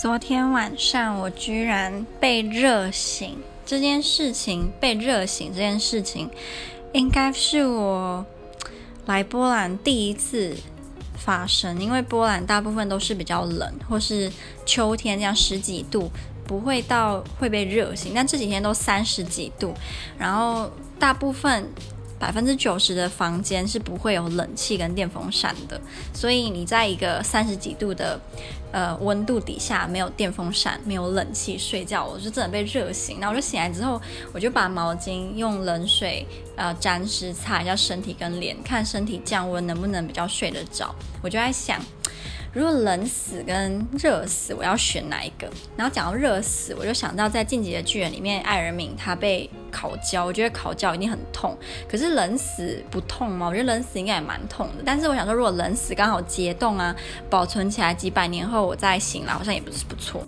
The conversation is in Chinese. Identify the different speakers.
Speaker 1: 昨天晚上我居然被热醒，这件事情被热醒这件事情，应该是我来波兰第一次发生。因为波兰大部分都是比较冷，或是秋天这样十几度，不会到会被热醒。但这几天都三十几度，然后大部分。百分之九十的房间是不会有冷气跟电风扇的，所以你在一个三十几度的呃温度底下，没有电风扇、没有冷气睡觉，我就真的被热醒。那我就醒来之后，我就把毛巾用冷水呃沾湿擦一下身体跟脸，看身体降温能不能比较睡得着。我就在想。如果冷死跟热死，我要选哪一个？然后讲到热死，我就想到在《进击的巨人》里面，艾尔敏他被烤焦，我觉得烤焦一定很痛。可是冷死不痛吗？我觉得冷死应该也蛮痛的。但是我想说，如果冷死刚好解冻啊，保存起来几百年后我再醒来，好像也不是不错。